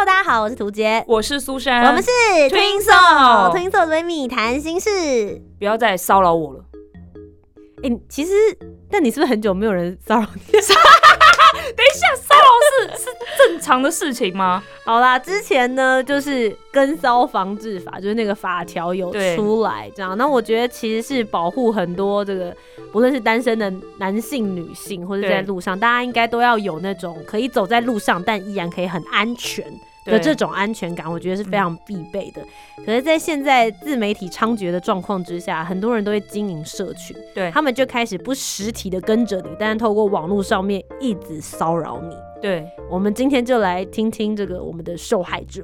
Hello，大家好，我是涂杰，我是苏珊，我们是 Twinso Twinso 闺蜜谈心事。不要再骚扰我了。哎、其实，但你是不是很久没有人骚扰你？等一下，骚扰是是正常的事情吗？好啦，之前呢就是跟骚防治法，就是那个法条有出来，这样。那我觉得其实是保护很多这个，不论是单身的男性、女性，或者在路上，大家应该都要有那种可以走在路上，但依然可以很安全。的这种安全感，我觉得是非常必备的。可是，在现在自媒体猖獗的状况之下，很多人都会经营社群，对他们就开始不实体的跟着你，但是透过网络上面一直骚扰你。对，我们今天就来听听这个我们的受害者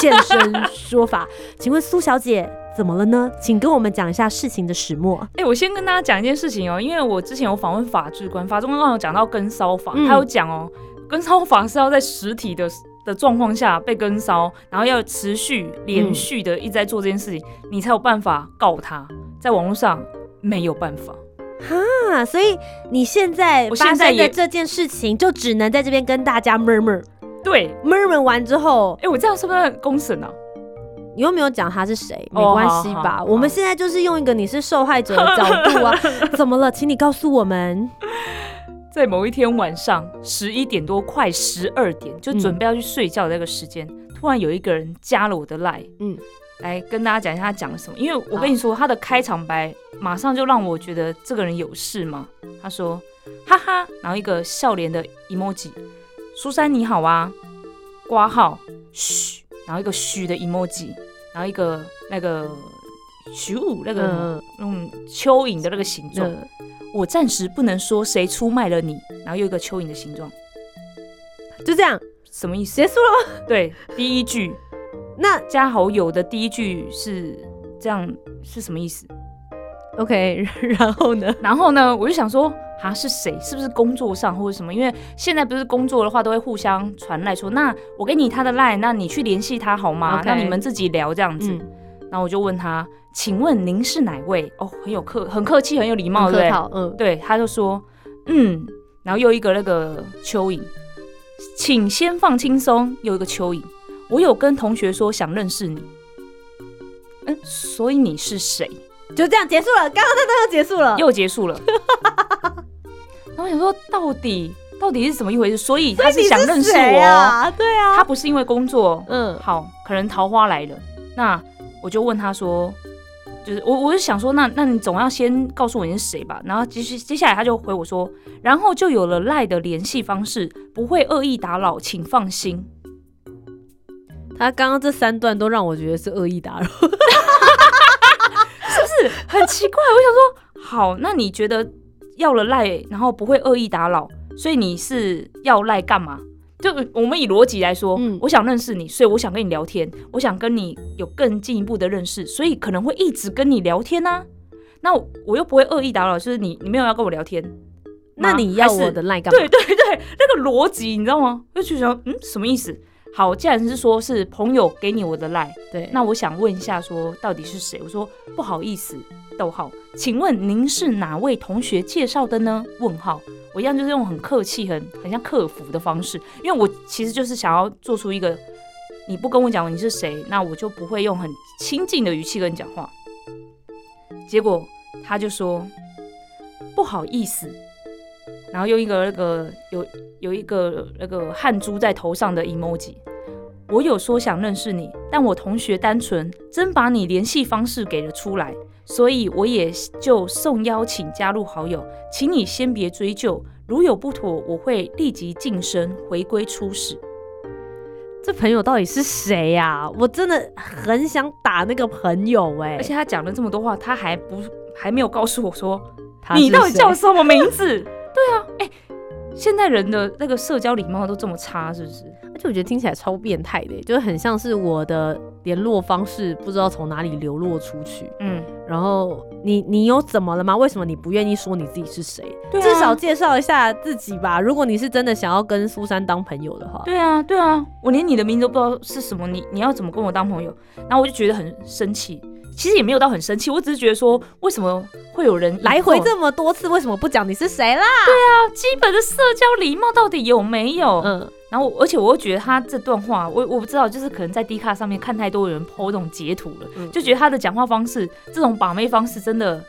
现身说法。请问苏小姐怎么了呢？请跟我们讲一下事情的始末。哎、我先跟大家讲一件事情哦、因为我之前有访问法制官，法制官有讲到跟骚法，嗯他有讲哦、跟骚法是要在实体的的状况下被跟骚，然后要持续连续的一直在做这件事情，你才有办法告他。在网络上没有办法，哈，所以你现在我发生的这件事情，就只能在这边跟大家 murmur 对。murmur 完之后，哎、我这样是不是很公审啊？你又没有讲他是谁，没哦关系吧？我们现在就是用一个你是受害者的角度啊，怎么了？请你告诉我们。在某一天晚上十一点多，快十二点，就准备要去睡觉的那个时间，突然有一个人加了我的 line，嗯，来跟大家讲一下他讲了什么。因为我跟你说，他的开场白马上就让我觉得这个人有事嘛。他说：“哈哈”，然后一个笑脸的 emoji，苏珊你好啊，挂号，嘘，然后一个嘘的 emoji，然后一个那个咻那个嗯嗯蚯蚓的那个形状。嗯我暂时不能说谁出卖了你，然后又一个蚯蚓的形状，就这样什么意思？结束了吗？对，第一句那加好友的第一句是这样，是什么意思？OK，然后呢？然后呢，我就想说，啊是谁？是不是工作上或者什么？因为现在不是工作的话，都会互相传来说，那我给你他的 line，那你去联系他好吗那你们自己聊这样子。嗯，然后我就问他，请问您是哪位？哦，很有客，很客气，很有礼貌，对不对？嗯，对，他就说，嗯，然后又一个那个蚯蚓，请先放轻松，又一个蚯蚓，我有跟同学说想认识你，嗯，所以你是谁？就这样结束了。刚刚那段就结束了。又结束了。然后我想说，到底到底是怎么一回事？所以他是想认识我，啊？对啊，他不是因为工作，嗯好，可能桃花来了，那我就问他说。就是我，我就想说，那那你总要先告诉我你是谁吧。然后接续接下来他就回我说，然后就有了赖的联系方式，不会恶意打扰，请放心。他刚刚这三段都让我觉得是恶意打扰。是不是很奇怪，我想说，好，那你觉得要了赖，然后不会恶意打扰，所以你是要赖干嘛？就我们以逻辑来说，嗯我想认识你，所以我想跟你聊天，我想跟你有更进一步的认识，所以可能会一直跟你聊天啊。那我我又不会恶意打扰，就是你你没有要跟我聊天，那你要我的赖干嘛？对对对，那个逻辑你知道吗？我就觉得嗯什么意思？好，既然是说是朋友给你我的赖，对，那我想问一下，说到底是谁？我说不好意思，逗号，请问您是哪位同学介绍的呢？问号，我一样就是用很客气、很很像客服的方式，因为我其实就是想要做出一个，你不跟我讲你是谁，那我就不会用很亲近的语气跟你讲话。结果他就说不好意思，然后用一个那个有有一个那个汗珠在头上的 emoji。我有说想认识你，但我同学单纯，真把你联系方式给了出来，所以我也就送邀请加入好友，请你先别追究，如有不妥，我会立即晋升回归初始。这朋友到底是谁呀、我真的很想打那个朋友哎、而且他讲了这么多话，他还不还没有告诉我说你到底叫什么名字？对啊，哎、现在人的那个社交礼貌都这么差，是不是？而且我觉得听起来超变态的，就是很像是我的联络方式不知道从哪里流落出去，嗯，然后你你有怎么了吗？为什么你不愿意说你自己是谁？对啊至少介绍一下自己吧。如果你是真的想要跟苏珊当朋友的话，对啊，对啊，我连你的名字都不知道是什么，你你要怎么跟我当朋友？然后我就觉得很生气。其实也没有到很生气，我只是觉得说，为什么会有人来回这么多次，为什么不讲你是谁啦？对啊基本的社交礼貌到底有没有？嗯，然后，而且我又觉得他这段话，我我不知道，就是可能在 D 卡上面看太多人 PO 这种截图了，嗯就觉得他的讲话方式，这种把妹方式真的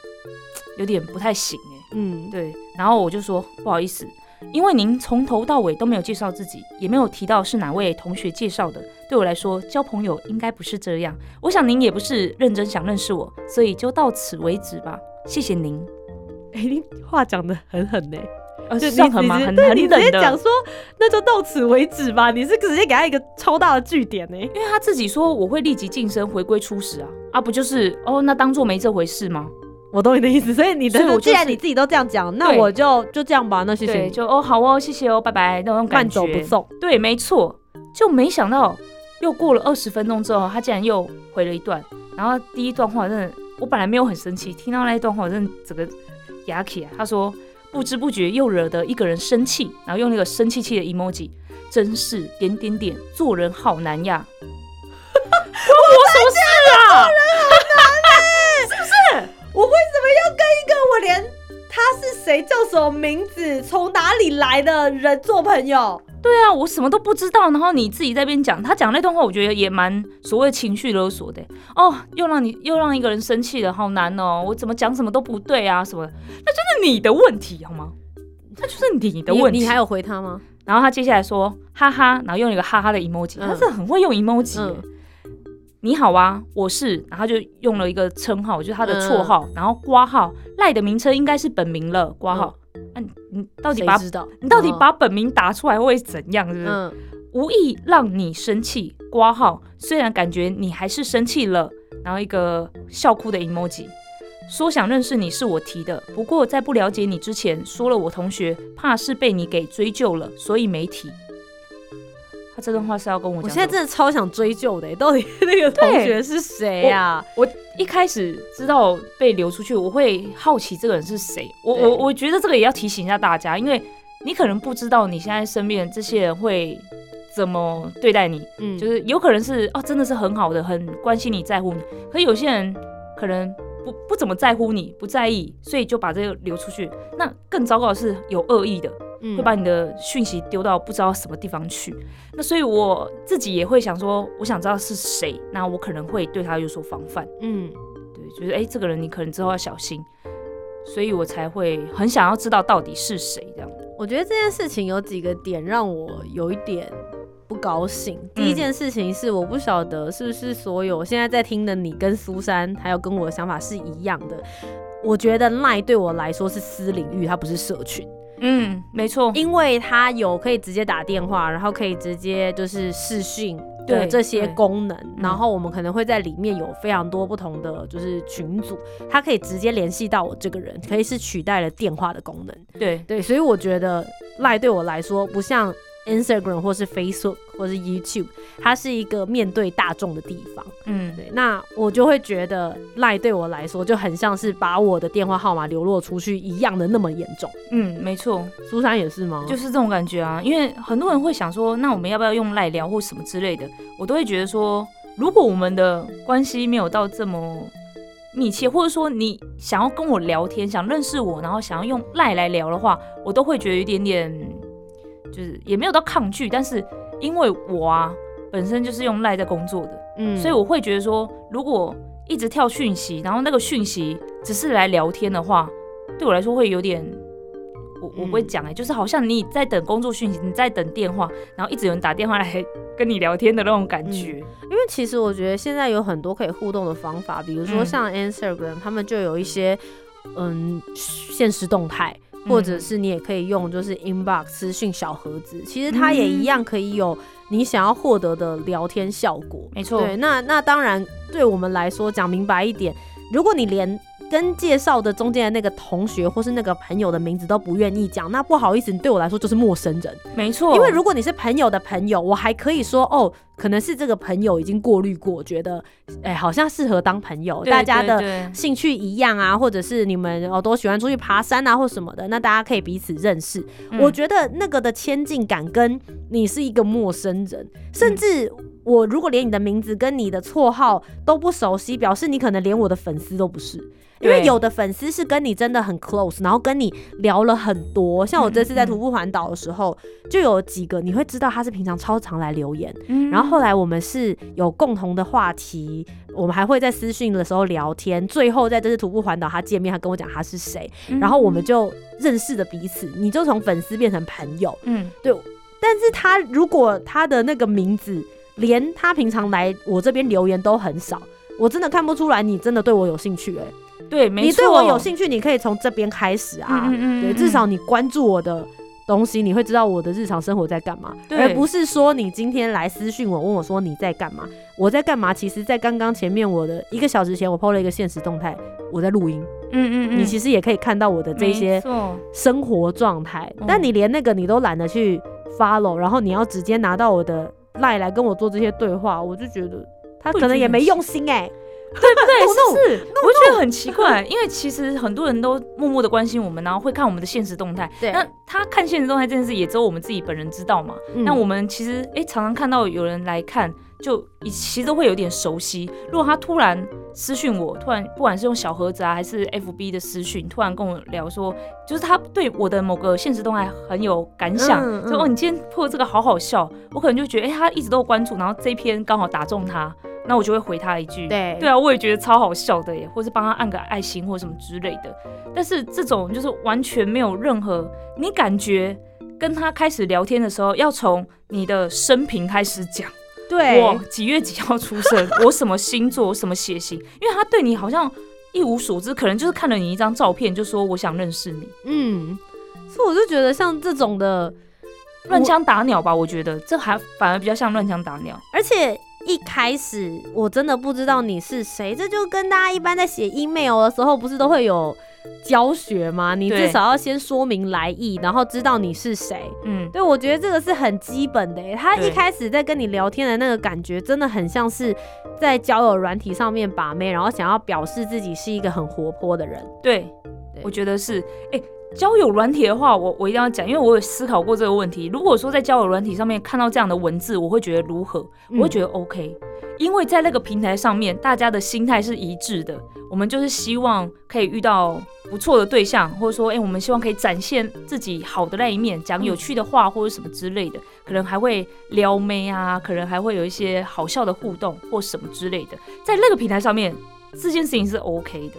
有点不太行哎。嗯，对，然后我就说不好意思，因为您从头到尾都没有介绍自己，也没有提到是哪位同学介绍的，对我来说交朋友应该不是这样。我想您也不是认真想认识我，所以就到此为止吧。谢谢您。哎、你话讲的很狠呢、呃，就你上很吗？很很冷的。直接讲说，那就到此为止吧。你是直接给他一个超大的据点呢、因为他自己说我会立即晋升回归初始啊啊，不就是哦？那当做没这回事吗？我懂你的意思，所以你的既然你自己都这样讲，那我就就这样吧。那谢谢，你，就哦好哦，谢谢哦，拜拜那种感慢。走不送。对，没错，就没想到又过了二十分钟之后，他竟然又回了一段。然后第一段话真的，我本来没有很生气，听到那一段话，我真的整个牙起来。他说不知不觉又惹得一个人生气，然后用那个生气气的 emoji，真是点点点，做人好难呀。关我什么事啊？跟一个我连他是谁、叫什么名字、从哪里来的人做朋友？对啊，我什么都不知道，然后你自己在那边讲，他讲那段话，我觉得也蛮所谓情绪勒索的哦，又让你又让一个人生气了，好难哦，我怎么讲什么都不对啊什么的，那就是你的问题好吗？那就是你的问题。你还有回他吗？然后他接下来说哈哈，然后用一个哈哈的 emoji，、嗯他是很会用 emoji 你好啊，我是，然后就用了一个称号，就是他的绰嗯号，然后挂号赖的名称应该是本名了，挂号。那、你你到底把谁知道？你到底把本名打出来会怎样？是不是？嗯无意让你生气，挂号。虽然感觉你还是生气了，然后一个笑哭的 emoji，说想认识你是我提的，不过在不了解你之前，说了我同学怕是被你给追究了，所以没提。他这段话是要跟我讲，我现在真的超想追究的、欸到底 那个同学是谁呀、我一开始知道被流出去，我会好奇这个人是谁。我我我觉得这个也要提醒一下大家，因为你可能不知道你现在身边这些人会怎么对待你，嗯，就是有可能是哦，真的是很好的，很关心你、在乎你。可有些人可能不不怎么在乎你，不在意，所以就把这个流出去。那更糟糕的是有恶意的，嗯会把你的讯息丢到不知道什么地方去。那所以我自己也会想说，我想知道是谁，那我可能会对他有所防范。嗯对，就是哎、诶这个人你可能之后要小心，所以我才会很想要知道到底是谁这样。我觉得这件事情有几个点让我有一点不高兴。第一件事情是，我不晓得是不是所有现在在听的你跟苏珊，还有跟我的想法是一样的。我觉得赖对我来说是私领域，它不是社群，嗯，没错，因为它有可以直接打电话，然后可以直接就是视讯的对这些功能，然后我们可能会在里面有非常多不同的就是群组，它可以直接联系到我这个人，可以是取代了电话的功能。对，对，所以我觉得赖对我来说不像 Instagram 或是 Facebook 或是 YouTube，它是一个面对大众的地方。嗯，对，那我就会觉得赖对我来说就很像是把我的电话号码流落出去一样的那么严重。嗯，没错。苏珊也是吗？就是这种感觉啊，因为很多人会想说，那我们要不要用赖聊或什么之类的，我都会觉得说，如果我们的关系没有到这么密切，或者说你想要跟我聊天，想认识我，然后想要用赖来聊的话，我都会觉得有一点点，就是也没有到抗拒，但是因为我啊本身就是用赖在工作的，嗯所以我会觉得说，如果一直跳讯息，然后那个讯息只是来聊天的话，对我来说会有点，我我不会嗯讲哎、就是好像你在等工作讯息，你在等电话，然后一直有人打电话来 跟你聊天的那种感觉。因为其实我觉得现在有很多可以互动的方法，比如说嗯像 Instagram，、他们就有一些嗯现实动态，或者嗯是你也可以用就是 inbox 私讯小盒子，其实它也一嗯样可以有你想要获得的聊天效果。没错，对，那那当然对我们来说讲明白一点，如果你连跟介绍的中间的那个同学或是那个朋友的名字都不愿意讲，那不好意思，你对我来说就是陌生人。没错，因为如果你是朋友的朋友，我还可以说哦，可能是这个朋友已经过滤过，觉得哎好像适合当朋友，对大家的兴趣一样啊，或者是你们哦都喜欢出去爬山啊或什么的，那大家可以彼此认识。嗯我觉得那个的亲近感跟你是一个陌生人，甚至我如果连你的名字跟你的绰号都不熟悉，表示你可能连我的粉丝都不是。因为有的粉丝是跟你真的很 close，然后跟你聊了很多。像我这次在徒步环岛的时候，就有几个你会知道他是平常超常来留言，嗯然后后来我们是有共同的话题，我们还会在私讯的时候聊天。最后在这次徒步环岛，他见面，他跟我讲他是谁，嗯然后我们就认识了彼此，你就从粉丝变成朋友。嗯对但是他如果他的那个名字，连他平常来我这边留言都很少，我真的看不出来你真的对我有兴趣哎、对，没错，你对我有兴趣，你可以从这边开始啊，嗯嗯嗯对，嗯。至少你关注我的。东西你会知道我的日常生活在干嘛，而不是说你今天来私讯我，问我说你在干嘛，我在干嘛。其实，在刚刚前面我的一个小时前，我 PO 了一个现实动态，我在录音，嗯嗯嗯，你其实也可以看到我的这些生活状态，嗯。但你连那个你都懒得去 follow，然后你要直接拿到我的赖来跟我做这些对话，我就觉得他可能也没用心哎、对，不是？我觉得很奇怪，因为其实很多人都默默的关心我们，然后会看我们的现实动态。对那他看现实动态这件事，也只有我们自己本人知道嘛。嗯那我们其实哎、常常看到有人来看，就其实都会有点熟悉。如果他突然私讯我，突然不管是用小盒子啊，还是 FB 的私讯，突然跟我聊说，就是他对我的某个现实动态很有感想，嗯嗯说哦你今天破这个好好笑，我可能就觉得哎、他一直都有关注，然后这一篇刚好打中他，那我就会回他一句，对。对啊，我也觉得超好笑的耶，或是帮他按个爱心或什么之类的。但是这种就是完全没有任何，你感觉跟他开始聊天的时候，要从你的生平开始讲，对。我几月几号出生，我什么星座，我什么血型，因为他对你好像一无所知，可能就是看了你一张照片就说我想认识你，嗯，所以我就觉得像这种的，乱枪打鸟吧，我觉得这还反而比较像乱枪打鸟。而且一开始我真的不知道你是谁，这就跟大家一般在写 email 的时候，不是都会有教学吗？你至少要先说明来意，然后知道你是谁。嗯，对，我觉得这个是很基本的耶。他一开始在跟你聊天的那个感觉，真的很像是在交友软体上面把妹，然后想要表示自己是一个很活泼的人。对对，我觉得是。哎、交友软体的话，我我一定要讲，因为我有思考过这个问题。如果说在交友软体上面看到这样的文字，我会觉得如何？嗯我会觉得 OK，、因为在那个平台上面，大家的心态是一致的。我们就是希望可以遇到不错的对象，或者说，哎、我们希望可以展现自己好的那一面，讲有趣的话或者什么之类的，可能还会撩妹啊，可能还会有一些好笑的互动或什么之类的。在那个平台上面，这件事情是 OK 的。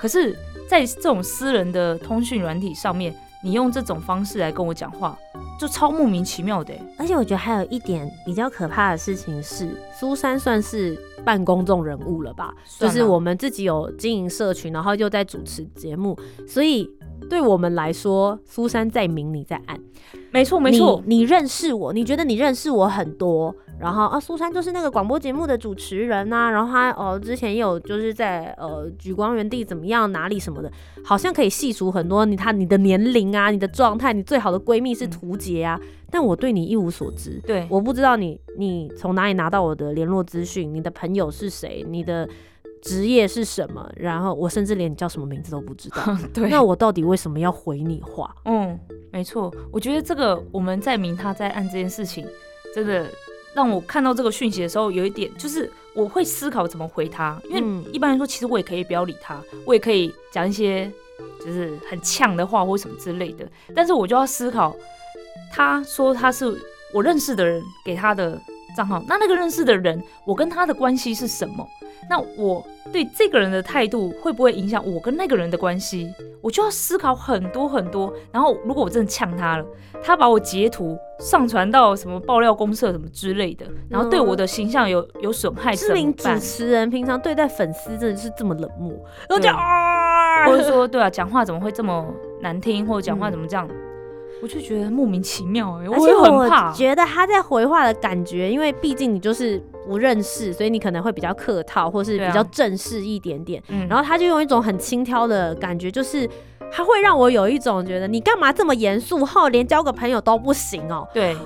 可是，在这种私人的通讯软体上面，你用这种方式来跟我讲话，就超莫名其妙的欸。而且我觉得还有一点比较可怕的事情是，苏珊算是半公众人物了吧？就是我们自己有经营社群，然后又在主持节目，所以对我们来说，苏珊在明，你在暗。没错，没错，你，认识我，你觉得你认识我很多，然后啊，苏珊就是那个广播节目的主持人呐、然后他呃之前也有就是在呃举光原地怎么样哪里什么的，好像可以细数很多你她你的年龄啊，你的状态，你最好的闺蜜是图杰啊，但我对你一无所知，对，我不知道你你从哪里拿到我的联络资讯，你的朋友是谁，你的职业是什么，然后我甚至连你叫什么名字都不知道，对，那我到底为什么要回你话？嗯，没错，我觉得这个我们在明他在暗这件事情，真的让我看到这个讯息的时候，有一点就是我会思考怎么回他，因为嗯。一般来说，其实我也可以不要理他，我也可以讲一些就是很呛的话或什么之类的，但是我就要思考，他说他是我认识的人给他的账号，那那个认识的人，我跟他的关系是什么？那我对这个人的态度会不会影响我跟那个人的关系？我就要思考很多很多。然后，如果我真的呛他了，他把我截图上传到什么爆料公社什么之类的，然后对我的形象有有损害，知名主？持人平常对待粉丝真的是这么冷漠，然后就对啊，或者说，对啊，讲话怎么会这么难听，或者讲话怎么这样？我就觉得莫名其妙哎、而且我也很我怕。觉得他在回话的感觉，因为毕竟你就是不认识，所以你可能会比较客套，或是比较正式一点点。嗯然后他就用一种很轻佻的感觉，就是他会让我有一种觉得你干嘛这么严肃，后连交个朋友都不行哦。对，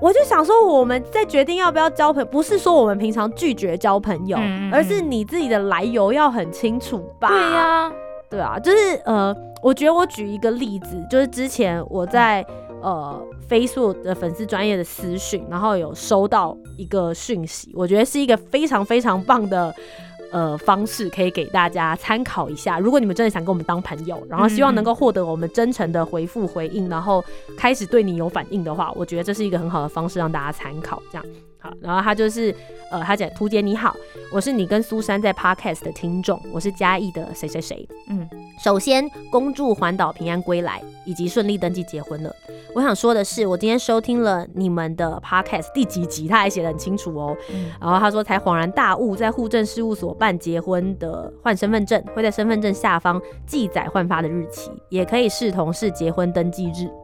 我就想说，我们在决定要不要交朋友，不是说我们平常拒绝交朋友，嗯嗯嗯而是你自己的来由要很清楚吧？对呀、对啊，就是呃，我觉得我举一个例子，就是之前我在呃飞速的粉丝专业的私讯，然后有收到一个讯息，我觉得是一个非常非常棒的。呃，方式可以给大家参考一下。如果你们真的想跟我们当朋友，然后希望能够获得我们真诚的回复回应，然后开始对你有反应的话，我觉得这是一个很好的方式让大家参考。这样好，然后他就是呃，他讲图姐你好，我是你跟苏珊在 Podcast 的听众，我是嘉义的谁谁谁。嗯，首先，恭祝环岛平安归来，以及顺利登记结婚了。我想说的是，我今天收听了你们的 podcast 第几集，他还写的很清楚哦。嗯然后他说才恍然大悟，在户政事务所办结婚的换身份证，会在身份证下方记载换发的日期，也可以视同是结婚登记日。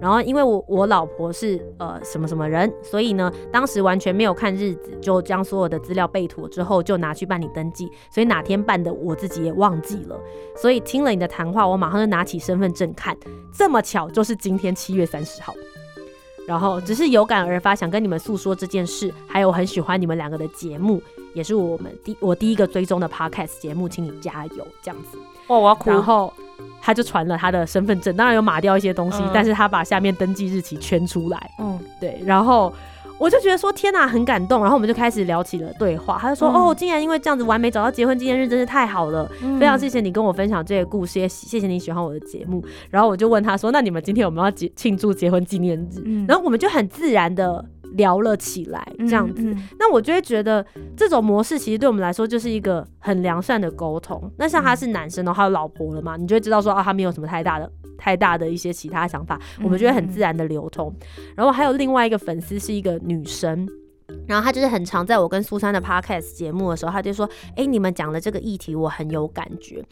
然后因为我我老婆是呃什么什么人，所以呢当时完全没有看日子，就将所有的资料备妥之后就拿去办理登记，所以哪天办的我自己也忘记了。所以听了你的谈话，我马上就拿起身份证看，这么巧就是今天七月三十号。然后只是有感而发，想跟你们诉说这件事，还有很喜欢你们两个的节目，也是我们第我第一个追踪的 podcast 节目，请你加油这样子。哇，我要哭然。后他就传了他的身份证，当然有码掉一些东西，嗯但是他把下面登记日期圈出来，嗯，对，然后。我就觉得说天哪，很感动，然后我们就开始聊起了对话。他就说：“嗯哦，竟然因为这样子完美找到结婚纪念日，真是太好了。嗯非常谢谢你跟我分享这个故事，也谢谢你喜欢我的节目。然后我就问他说：“那你们今天有没有要结庆祝结婚纪念日？”嗯然后我们就很自然的聊了起来，这样子。嗯那我就会觉得这种模式其实对我们来说就是一个很良善的沟通。那像他是男生，然后他有老婆了嘛，你就会知道说啊，他没有什么太大的太大的一些其他想法，我们就会很自然的流通。然后还有另外一个粉丝是一个女生。然后他就是很常在我跟苏珊的 podcast 节目的时候，他就说：“哎、你们讲的这个议题我很有感觉。”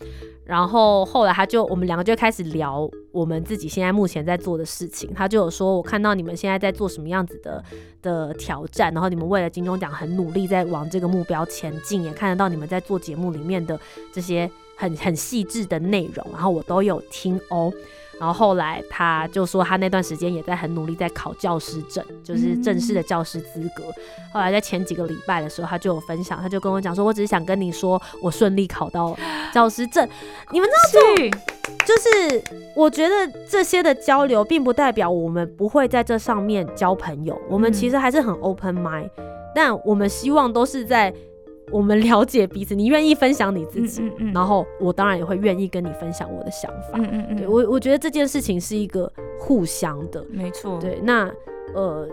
然后后来他就我们两个就开始聊我们自己现在目前在做的事情。他就有说：“我看到你们现在在做什么样子的的挑战，然后你们为了金钟奖很努力在往这个目标前进，也看得到你们在做节目里面的这些很很细致的内容，然后我都有听哦。然后后来他就说他那段时间也在很努力在考教师证，就是正式的教师资格。后来在前几个礼拜的时候，他就有分享，他就跟我讲说，我只是想跟你说，我顺利考到教师证。你们知道去，就是我觉得这些的交流，并不代表我们不会在这上面交朋友，我们嗯其实还是很 open mind，、但我们希望都是在我们了解彼此，你愿意分享你自己，嗯嗯然后我当然也会愿意跟你分享我的想法。嗯嗯嗯，对我，我觉得这件事情是一个互相的。没错，对，那呃，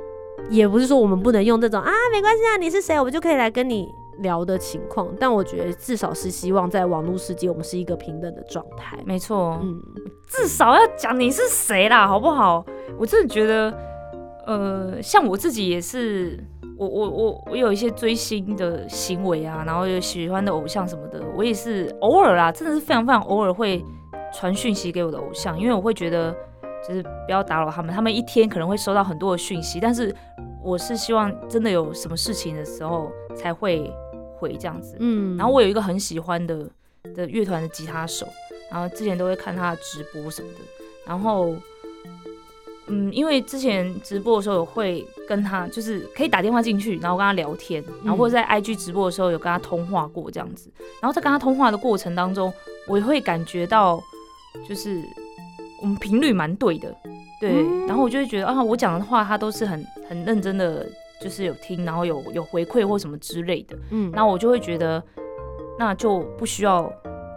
也不是说我们不能用这种啊，没关系啊，你是谁，我们就可以来跟你聊的情况。但我觉得至少是希望在网络世界，我们是一个平等的状态。没错，嗯，至少要讲你是谁啦，好不好？我真的觉得，呃，像我自己也是，我我我我有一些追星的行为啊，然后有喜欢的偶像什么的，我也是偶尔啦，真的是非常非常偶尔会传讯息给我的偶像，因为我会觉得就是不要打扰他们，他们一天可能会收到很多的讯息，但是我是希望真的有什么事情的时候才会回这样子。嗯，然后我有一个很喜欢的的乐团的吉他手，然后之前都会看他的直播什么的，然后。嗯，因为之前直播的时候有会跟他，就是可以打电话进去，然后跟他聊天，然后或者在 IG 直播的时候有跟他通话过这样子。然后在跟他通话的过程当中，我也会感觉到，就是我们频率蛮对的，对。嗯然后我就会觉得啊，我讲的话他都是很很认真的，就是有听，然后有有回馈或什么之类的。嗯，那我就会觉得，那就不需要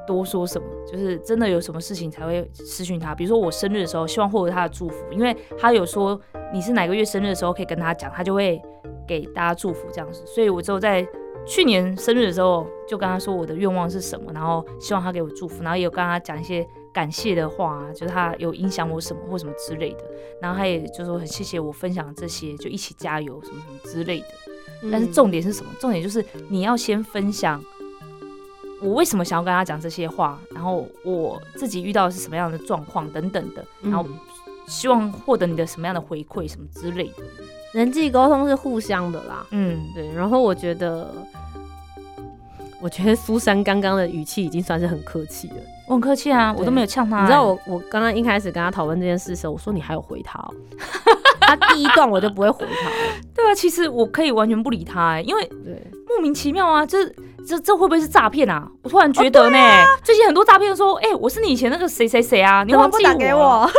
多说什么，就是真的有什么事情才会私讯他。比如说我生日的时候，希望获得他的祝福，因为他有说你是哪个月生日的时候可以跟他讲，他就会给大家祝福这样子。所以我只有在去年生日的时候就跟他说我的愿望是什么，然后希望他给我祝福，然后也有跟他讲一些感谢的话啊，就是他有影响我什么或什么之类的。然后他也就说很谢谢我分享这些，就一起加油什么什么之类的。但是重点是什么？重点就是你要先分享我为什么想要跟他讲这些话，然后我自己遇到的是什么样的状况等等的，然后嗯希望获得你的什么样的回馈什么之类的。人际沟通是互相的啦，嗯，对。然后我觉得，我觉得苏珊刚刚的语气已经算是很客气了。我很客气啊，我都没有呛他、你知道我我刚刚一开始跟他讨论这件事的时候，我说你还有回他、哦，他第一段我就不会回他了。对啊，其实我可以完全不理他、欸，因为，莫名其妙啊，这这这会不会是诈骗啊？我突然觉得呢，最近很多诈骗说，哎、我是你以前那个谁谁谁啊，你怎么忘记不打给我？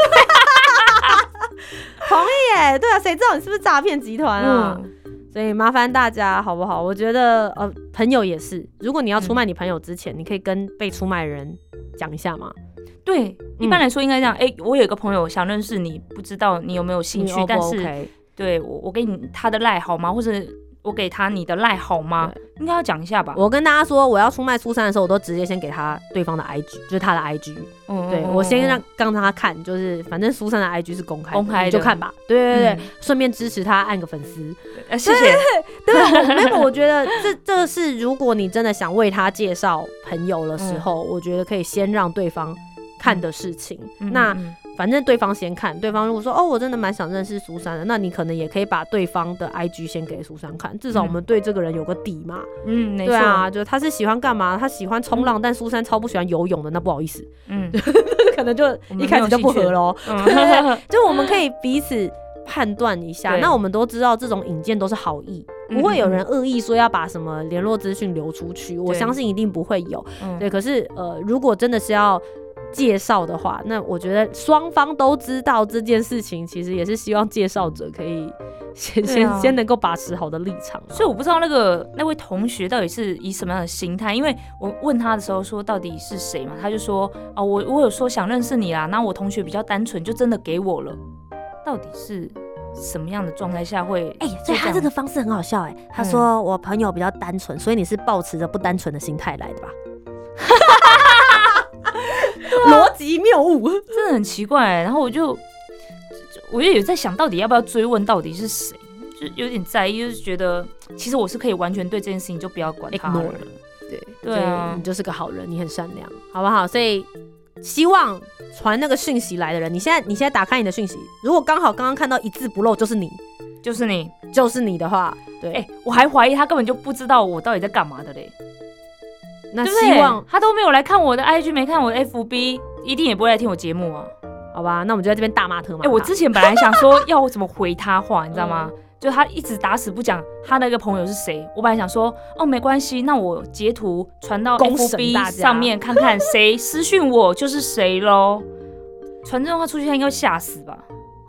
同意耶，对啊，谁知道你是不是诈骗集团啊？嗯，所以麻烦大家好不好？我觉得呃，朋友也是，如果你要出卖你朋友之前，你可以跟被出卖人讲一下嘛。对，一般来说应该这样。哎、我有一个朋友想认识你，不知道你有没有兴趣但是对我我给你他的赖好吗？或者我给他你的赖好吗？应该要讲一下吧。我跟大家说，我要出卖苏珊的时候，我都直接先给他对方的 IG，就是他的 IG。嗯对我先让让他看，就是反正苏珊的 IG 是公开的公开的就看吧。对对对嗯，顺、便支持他，按个粉丝。呃谢谢。对，我没有，我觉得这这个是如果你真的想为他介绍朋友的时候，我觉得可以先让对方看的事情。嗯那嗯。反正对方先看，对方如果说哦，我真的蛮想认识苏珊的，那你可能也可以把对方的 IG 先给苏珊看，至少我们对这个人有个底嘛。嗯，对啊，就是他是喜欢干嘛？他喜欢冲浪，但苏珊超不喜欢游泳的，那不好意思，嗯，可能就一开始就不合喽。嗯。就我们可以彼此判断一下，那我们都知道这种引荐都是好意，嗯不会有人恶意说要把什么联络资讯流出去，我相信一定不会有。嗯。对，可是呃，如果真的是要介绍的话，那我觉得双方都知道这件事情，其实也是希望介绍者可以先、啊先先能够把持好的立场啊。所以我不知道那个那位同学到底是以什么样的心态，因为我问他的时候说到底是谁嘛，他就说哦，我我有说想认识你啦，那我同学比较单纯，就真的给我了。到底是什么样的状态下会？哎、就所以他这个方式很好笑哎、他说我朋友比较单纯，所以你是抱持着不单纯的心态来的吧？逻辑谬误。真的很奇怪、然后我就就我就有在想，到底要不要追问到底是谁，就有点在意，就是觉得其实我是可以完全对这件事情就不要管他了。对对啊你就是个好人，你很善良，好不好？所以希望传那个讯息来的人，你现在你现在打开你的讯息，如果刚好刚刚看到一字不漏就是你，就是你，就是你的话，对，哎、我还怀疑他根本就不知道我到底在干嘛的嘞。那希望他都没有来看我的 IG，没看我的 FB，一定也不会来听我节目啊。好吧，那我们就在这边大骂特骂哎、他。我之前本来想说 要我怎么回他话，你知道吗？就他一直打死不讲他那个朋友是谁，我本来想说哦没关系，那我截图传到 FB 上面看看谁私讯我就是谁喽。传这种话出去，他应该会吓死吧？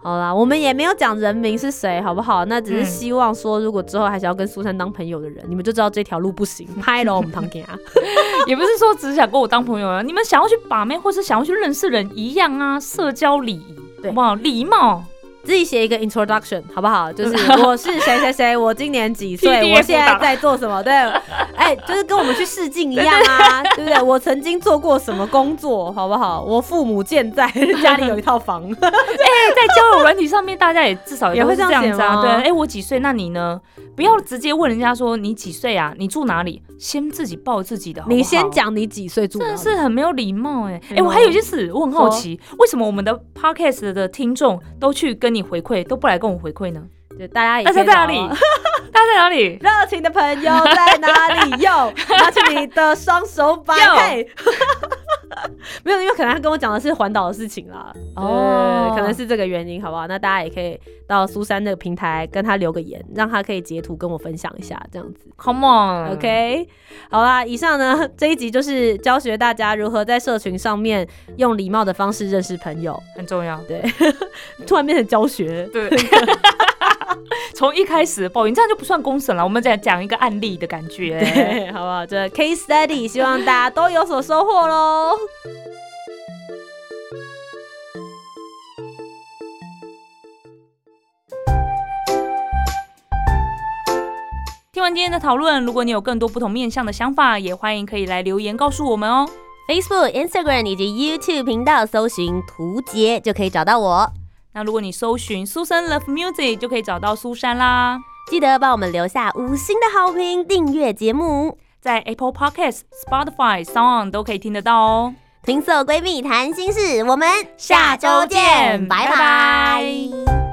好啦，我们也没有讲人名是谁，好不好？那只是嗯希望说，如果之后还想要跟苏珊当朋友的人，你们就知道这条路不行，拍了我们旁边啊。也不是说只想跟我当朋友啊，你们想要去把妹或是想要去认识人一样啊，社交礼仪，对好不好？礼貌。自己写一个 introduction 好不好？就是我是谁谁谁，我今年几岁，我现在在做什么？对，哎、就是跟我们去试镜一样啊，对不对？我曾经做过什么工作，好不好？我父母健在，家里有一套房，哎在交友软体上面，大家也至少也会这样子啊。对，哎、我几岁？那你呢？不要直接问人家说你几岁啊？你住哪里？先自己报自己的好好你先，讲你几岁住哪里？真的是很没有礼貌哎、哎、嗯我还有一件事，我很好奇，为什么我们的 podcast 的听众都去跟你回馈，都不来跟我回馈呢？对大家也大家在哪里 可以找我？大家在哪里？热情的朋友在哪里？哟，拿起你的双手摆开。没有，因为可能他跟我讲的是环岛的事情啦。哦哦，可能是这个原因，好不好？那大家也可以到苏珊那个平台跟他留个言，让他可以截图跟我分享一下，这样子。Come on，OK，好啦，以上呢这一集就是教学大家如何在社群上面用礼貌的方式认识朋友。很重要。对，突然变成教学。对，从一开始的抱怨，这样就不算公审了。我们再讲一个案例的感觉。对，好不好？这 case study，希望大家都有所收获喽。听完今天的讨论，如果你有更多不同面向的想法，也欢迎可以来留言告诉我们哦。Facebook、Instagram 以及 YouTube 频道搜寻“图杰”就可以找到我。那如果你搜寻 Susan Love Music，就可以找到苏珊啦。记得帮我们留下五星的好评，订阅节目。在 Apple Podcast、Spotify、Sound 都可以听得到哦。情色闺蜜谈心事，我们下周见拜拜拜